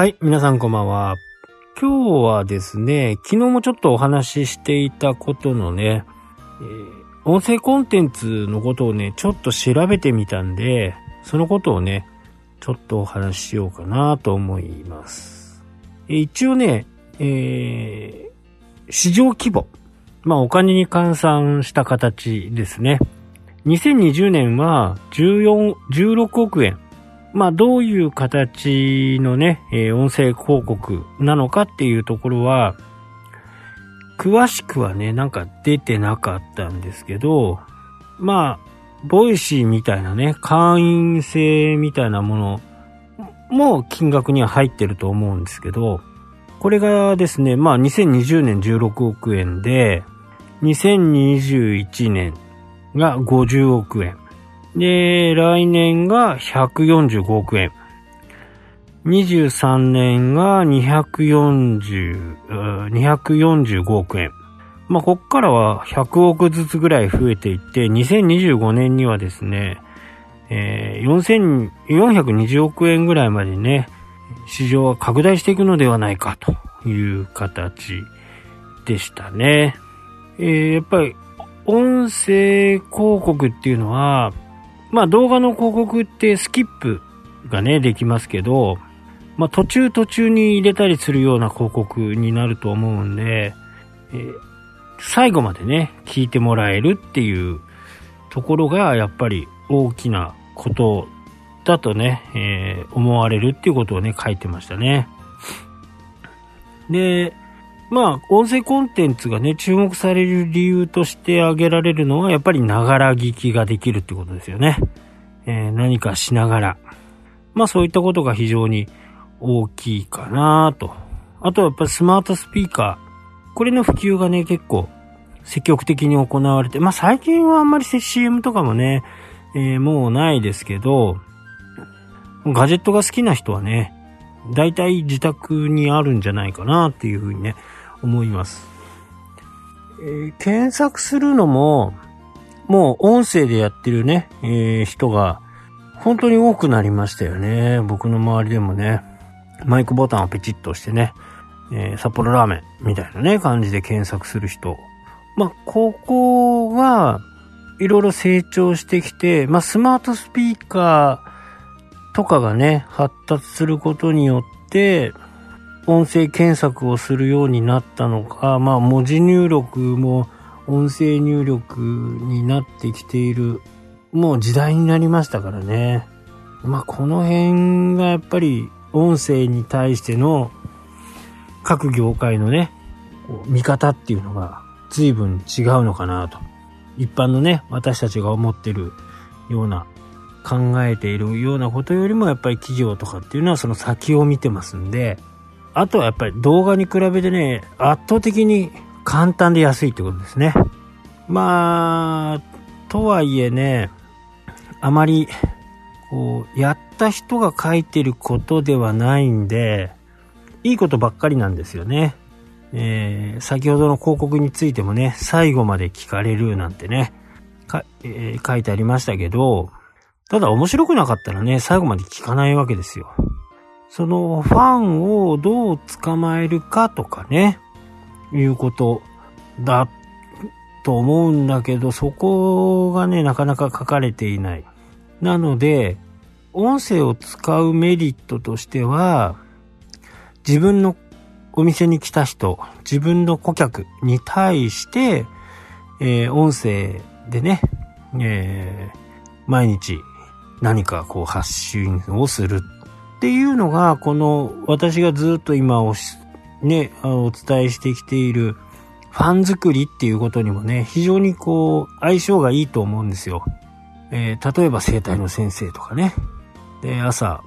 はい、皆さんこんばんは。今日はですね、昨日もちょっとお話ししていたことのね、えー音声コンテンツのことをね、ちょっと調べてみたんで、そのことをね、ちょっとお話ししようかなと思います。えー一応ね、えー市場規模。まあお金に換算した形ですね。2020年は14、16億円。まあどういう形のね、えー音声広告なのかっていうところは、詳しくはね、なんか出てなかったんですけど、まあ、 Voicy みたいなね、会員制みたいなものも金額には入ってると思うんですけど、これがですね、まあ2020年16億円で、2021年が50億円。で、来年が145億円。23年が240、245億円。まあ、こっからは100億ずつぐらい増えていって、2025年にはですね、えー4420億円ぐらいまでね、市場は拡大していくのではないかという形でしたね。えーやっぱり音声広告っていうのは、まあ動画の広告ってスキップがね、できますけど、まあ途中途中に入れたりするような広告になると思うんで、えー最後までね、聞いてもらえるっていうところがやっぱり大きなことだとね、えー思われるっていうことをね、書いてましたね。で、まあ、音声コンテンツがね、注目される理由として挙げられるのは、やっぱりながら聞きができるってことですよね。えー何かしながら。まあ、そういったことが非常に大きいかなと。あとはやっぱりスマートスピーカー。これの普及がね、結構積極的に行われて、まあ、最近はあんまり CM とかもね、えーもうないですけど、ガジェットが好きな人はね、大体自宅にあるんじゃないかなっていうふうにね、思います。えー検索するのも、もう音声でやってるね、えー人が本当に多くなりましたよね。僕の周りでもね、マイクボタンをペチッと押してね、えー札幌ラーメンみたいなね、感じで検索する人。まあ、ここが、いろいろ成長してきて、まあ、スマートスピーカーとかがね、発達することによって、音声検索をするようになったのか、まあ、文字入力も音声入力になってきている、もう時代になりましたからね。まあ、この辺がやっぱり音声に対しての各業界のね、こう見方っていうのが随分違うのかなと。一般のね、私たちが思ってるような、考えているようなことよりもやっぱり企業とかっていうのはその先を見てますんで、あとはやっぱり動画に比べてね、圧倒的に簡単で安いってことですね。まあ、とはいえね、あまり、こう、やった人が書いてることではないんで、いいことばっかりなんですよね。えー先ほどの広告についてもね、最後まで聞かれるなんてね、かえー書いてありましたけど、ただ面白くなかったらね、最後まで聞かないわけですよ。そのファンをどう捕まえるかとかね、いうことだと思うんだけど、そこがね、なかなか書かれていない。なので、音声を使うメリットとしては、自分のお店に来た人、自分の顧客に対して、えー音声でね、えー毎日何かこう発信をするっていうのが、この私がずっと今おし、ね、お伝えしてきているファン作りっていうことにもね、非常にこう相性がいいと思うんですよ。えー例えば生体の先生とかね。で、朝、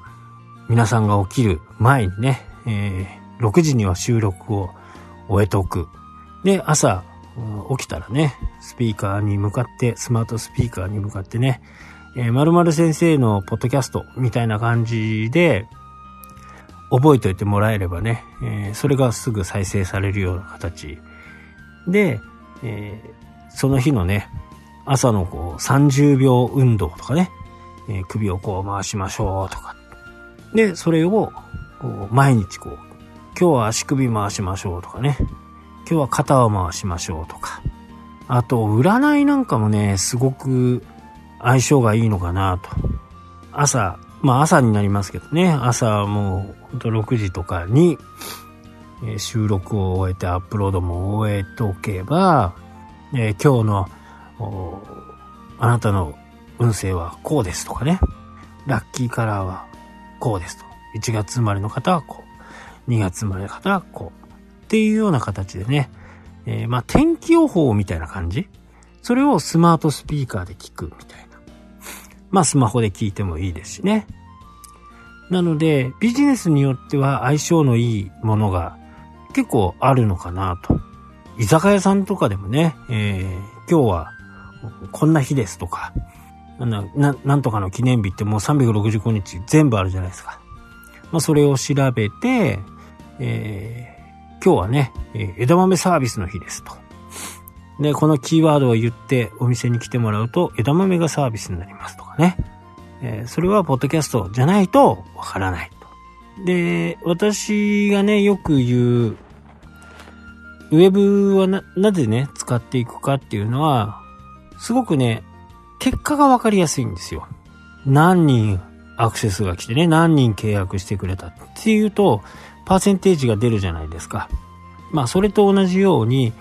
皆さんが起きる前にね、えー6時には収録を終えておく。で、朝、起きたらね、スピーカーに向かって、スマートスピーカーに向かってね、えー、〇〇先生のポッドキャストみたいな感じで、覚えておいてもらえればね、えーそれがすぐ再生されるような形で、えーその日のね、朝のこう30秒運動とかね、えー首をこう回しましょうとか。で、それをこう毎日こう、今日は足首回しましょうとかね。今日は肩を回しましょうとか。あと、占いなんかもね、すごく相性がいいのかなと。朝、まあ朝になりますけどね、朝もうほんと6時とかに、収録を終えてアップロードも終えておけば、えー、今日のあなたの運勢はこうですとかね、ラッキーカラーはこうですと。1月生まれの方はこう、2月生まれの方はこう。っていうような形でね、えー、まあ天気予報みたいな感じそれをスマートスピーカーで聞くみたいな。まあスマホで聞いてもいいですしね。なので、ビジネスによっては相性のいいものが結構あるのかなと。居酒屋さんとかでもね、えー、今日はこんな日ですとか、な、ななんとかの記念日ってもう365日全部あるじゃないですか。まあそれを調べて、えー、今日はね、枝豆サービスの日ですと。で、このキーワードを言ってお店に来てもらうと枝豆がサービスになりますとかね。えー、それはポッドキャストじゃないとわからないと。で、私がね、よく言う、ウェブはな、なぜね、使っていくかっていうのは、すごくね、結果がわかりやすいんですよ。何人アクセスが来てね、何人契約してくれたっていうと、パーセンテージが出るじゃないですか。まあ、それと同じように、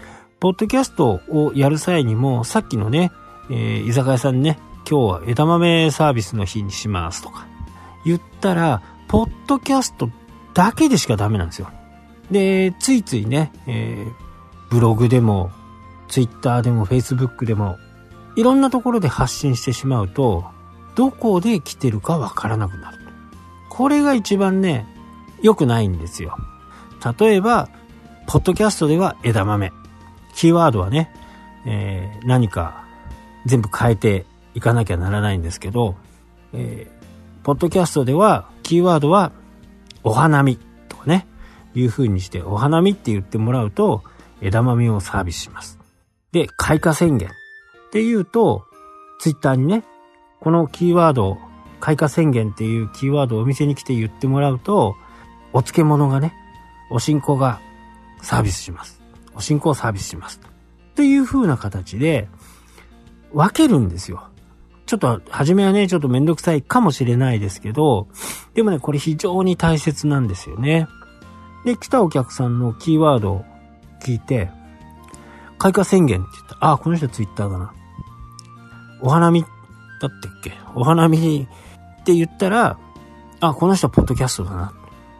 ポッドキャストをやる際にも、さっきのね、えー、居酒屋さんね、今日は枝豆サービスの日にしますとか言ったら、ポッドキャストだけでしかダメなんですよ。で、ついついね、えー、ブログでも、ツイッターでも、フェイスブックでも、いろんなところで発信してしまうと、どこで来てるかわからなくなる。これが一番ね、良くないんですよ。例えば、ポッドキャストでは枝豆。キーワードはね、えー、何か全部変えていかなきゃならないんですけど、えー、ポッドキャストでは、キーワードは、お花見とかね、いう風にして、お花見って言ってもらうと、枝豆をサービスします。で、開花宣言っていうと、ツイッターにね、このキーワード、開花宣言っていうキーワードをお店に来て言ってもらうと、お漬物がね、お新香がサービスします。お新香をサービスします。っていう風な形で、分けるんですよ。ちょっと、初めはね、ちょっとめんどくさいかもしれないですけど、でもね、これ非常に大切なんですよね。で、来たお客さんのキーワードを聞いて、開花宣言って言った。あ、この人ツイッターだな。お花見だったっけ？お花見って言ったら、あ、この人はポッドキャストだな。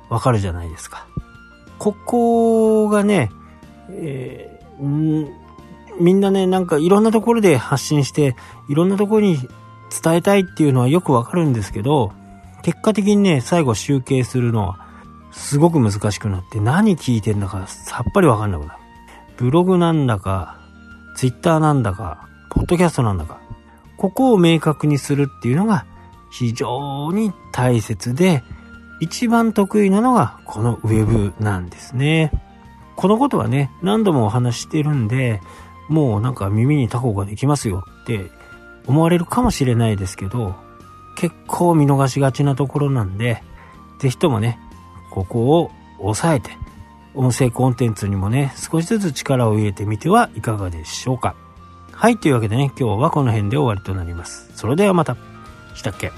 わかるじゃないですか。ここがね、えー、みんなね、なんかいろんなところで発信して、いろんなところに伝えたいっていうのはよくわかるんですけど、結果的にね、最後集計するのはすごく難しくなって何聞いてんだかさっぱりわかんなくなる。ブログなんだか、ツイッターなんだか、ポッドキャストなんだか、ここを明確にするっていうのが非常に大切で、一番得意なのがこのウェブなんですね。このことはね、何度もお話してるんで、もうなんか耳にタコができますよって思われるかもしれないですけど、結構見逃しがちなところなんで、ぜひともね、ここを押さえて、音声コンテンツにもね、少しずつ力を入れてみてはいかがでしょうか。はい、というわけでね、今日はこの辺で終わりとなります。それではまた。したっけ？